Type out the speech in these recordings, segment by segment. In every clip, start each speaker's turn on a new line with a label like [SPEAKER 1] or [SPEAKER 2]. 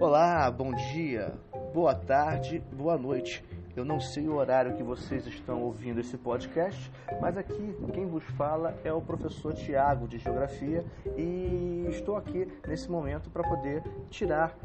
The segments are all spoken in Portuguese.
[SPEAKER 1] Olá, bom dia, boa tarde, boa noite. Eu não sei o horário que vocês estão ouvindo esse podcast, mas aqui quem vos fala é o professor Tiago de Geografia e estou aqui nesse momento para poder tirar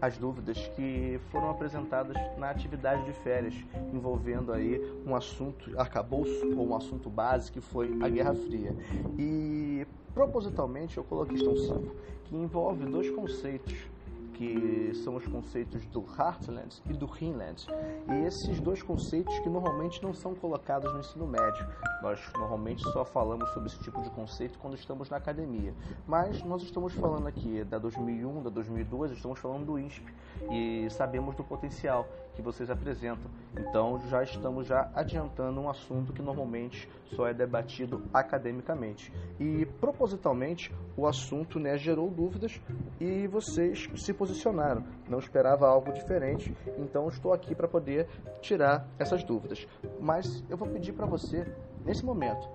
[SPEAKER 1] as dúvidas que foram apresentadas na atividade de férias, envolvendo aí um assunto arcabouço ou um assunto base que foi a Guerra Fria. E propositalmente eu coloquei questão 5, que envolve dois conceitos que são os conceitos do Heartland e do Hinland. E esses dois conceitos que normalmente não são colocados no ensino médio. Nós normalmente só falamos sobre esse tipo de conceito quando estamos na academia. Mas nós estamos falando aqui da 2001, da 2002, estamos falando do INSP e sabemos do potencial que vocês apresentam. Então já estamos já adiantando um assunto que normalmente só é debatido academicamente. E propositalmente o assunto né, gerou dúvidas e vocês se posicionaram. Não esperava algo diferente, então estou aqui para poder tirar essas dúvidas. Mas eu vou pedir para você, nesse momento,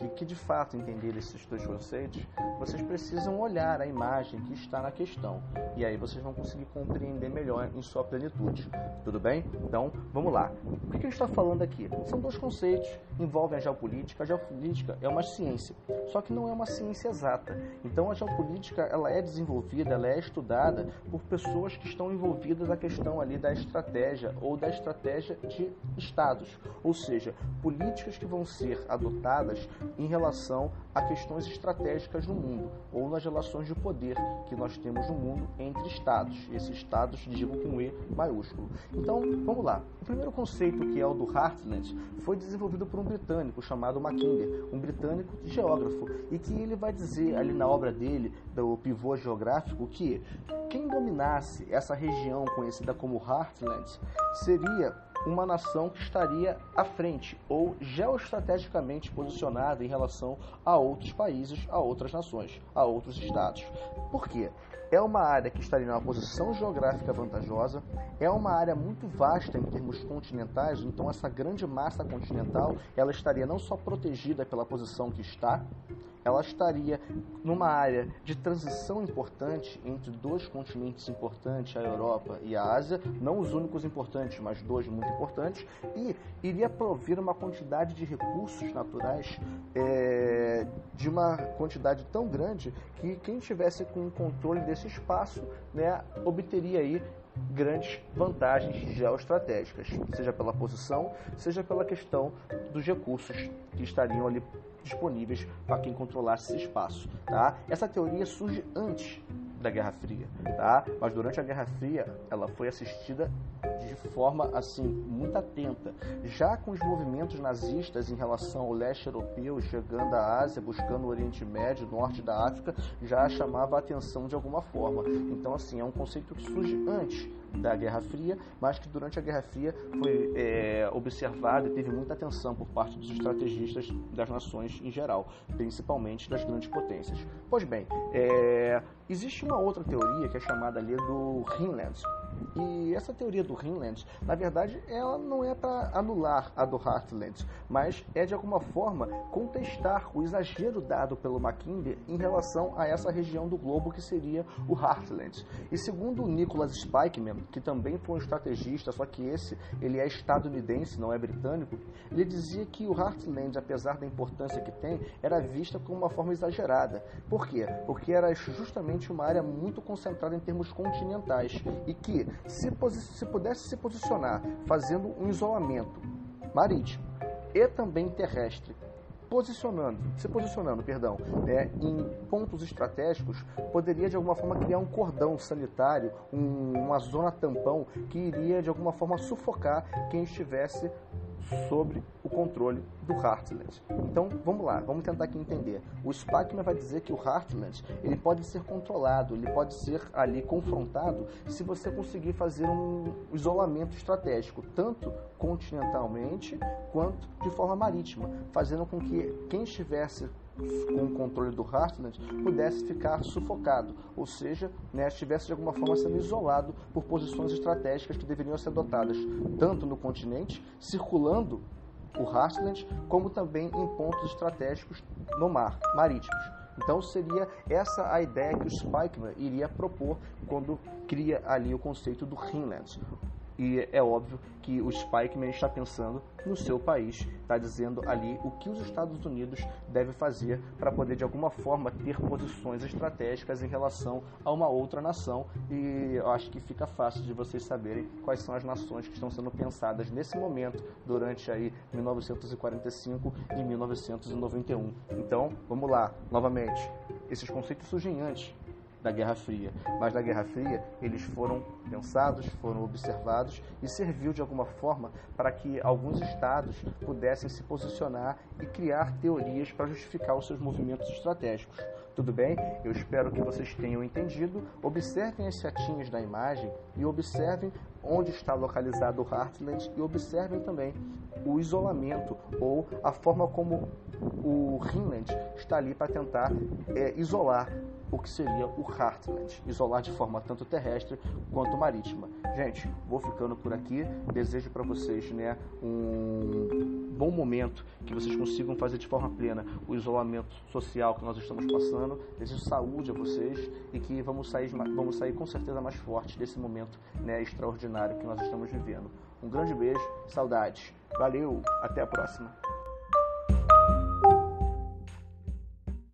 [SPEAKER 1] que, que de fato entender esses dois conceitos, vocês precisam olhar a imagem que está na questão. E aí vocês vão conseguir compreender melhor em sua plenitude. Tudo bem? Então, vamos lá. O que, que a gente está falando aqui? São dois conceitos, envolvem a geopolítica. A geopolítica é uma ciência, só que não é uma ciência exata. Então, a geopolítica ela é desenvolvida, ela é estudada por pessoas que estão envolvidas na questão ali da estratégia ou da estratégia de estados, ou seja, políticas que vão ser adotadas em relação a questões estratégicas no mundo ou nas relações de poder que nós temos no mundo entre estados. Esses estados digo com E maiúsculo. Então, vamos lá. O primeiro conceito, que é o do Heartland, foi desenvolvido por um britânico chamado Mackinder, um britânico geógrafo, e que ele vai dizer ali na obra dele, do pivô geográfico, que quem dominasse essa região conhecida como Heartland seria uma nação que estaria à frente ou geoestrategicamente posicionada em relação a outros países, a outras nações, a outros estados. Por quê? É uma área que estaria numa posição geográfica vantajosa, é uma área muito vasta em termos continentais, então essa grande massa continental, ela estaria não só protegida pela posição que está, ela estaria numa área de transição importante entre dois continentes importantes, a Europa e a Ásia, não os únicos importantes, mas dois muito importantes, e iria prover uma quantidade de recursos naturais é, de uma quantidade tão grande que quem tivesse com o controle desse espaço né, obteria aí grandes vantagens geoestratégicas, seja pela posição, seja pela questão dos recursos que estariam ali disponíveis para quem controlasse esse espaço. Tá? Essa teoria surge antes da Guerra Fria, tá? Mas durante a Guerra Fria, ela foi assistida de forma assim muito atenta, já com os movimentos nazistas em relação ao leste europeu, chegando à Ásia, buscando o Oriente Médio, norte da África, já chamava a atenção de alguma forma. Então assim é um conceito que surge antes da Guerra Fria, mas que durante a Guerra Fria foi é, observado e teve muita atenção por parte dos estrategistas das nações em geral, principalmente das grandes potências. Pois bem, é, existe uma outra teoria que é chamada ali do Hinland, e essa teoria do Hinland, na verdade, ela não é para anular a do Heartland, mas é de alguma forma contestar o exagero dado pelo Mackinder em relação a essa região do globo que seria o Heartland. E segundo Nicholas Spikeman, que também foi um estrategista, só que esse ele é estadunidense, não é britânico, ele dizia que o Heartland, apesar da importância que tem, era vista como uma forma exagerada. Por quê? Porque era justamente uma área muito concentrada em termos continentais e que se, se pudesse se posicionar fazendo um isolamento marítimo e também terrestre posicionando, se posicionando, perdão, né, em pontos estratégicos, poderia de alguma forma criar um cordão sanitário, um, uma zona tampão que iria de alguma forma sufocar quem estivesse sobre o controle do Heartland. Então, vamos lá, vamos tentar aqui entender. O Spackman vai dizer que o Heartland ele pode ser controlado, ele pode ser ali confrontado se você conseguir fazer um isolamento estratégico, tanto continentalmente quanto de forma marítima, fazendo com que quem estivesse com o controle do Heartland pudesse ficar sufocado, ou seja, né, estivesse de alguma forma sendo isolado por posições estratégicas que deveriam ser adotadas tanto no continente, circulando o Heartland, como também em pontos estratégicos no mar, marítimos. Então seria essa a ideia que o Spikeman iria propor quando cria ali o conceito do Hinland. E é óbvio que o Spikeman está pensando no seu país, está dizendo ali o que os Estados Unidos devem fazer para poder de alguma forma ter posições estratégicas em relação a uma outra nação. E eu acho que fica fácil de vocês saberem quais são as nações que estão sendo pensadas nesse momento, durante aí 1945 e 1991. Então, vamos lá, novamente. Esses conceitos surgem antes da Guerra Fria. Mas na Guerra Fria eles foram pensados, foram observados e serviu de alguma forma para que alguns estados pudessem se posicionar e criar teorias para justificar os seus movimentos estratégicos. Tudo bem? Eu espero que vocês tenham entendido. Observem as setinhas da imagem e observem onde está localizado o Heartland e observem também o isolamento ou a forma como o Rhineland está ali para tentar é, isolar o que seria o Heartland, isolar de forma tanto terrestre quanto marítima. Gente, vou ficando por aqui. Desejo para vocês, né, um bom momento, que vocês consigam fazer de forma plena o isolamento social que nós estamos passando. Desejo saúde a vocês e que vamos sair, vamos sair com certeza mais fortes desse momento, né, extraordinário que nós estamos vivendo. Um grande beijo, saudades. Valeu, até a próxima.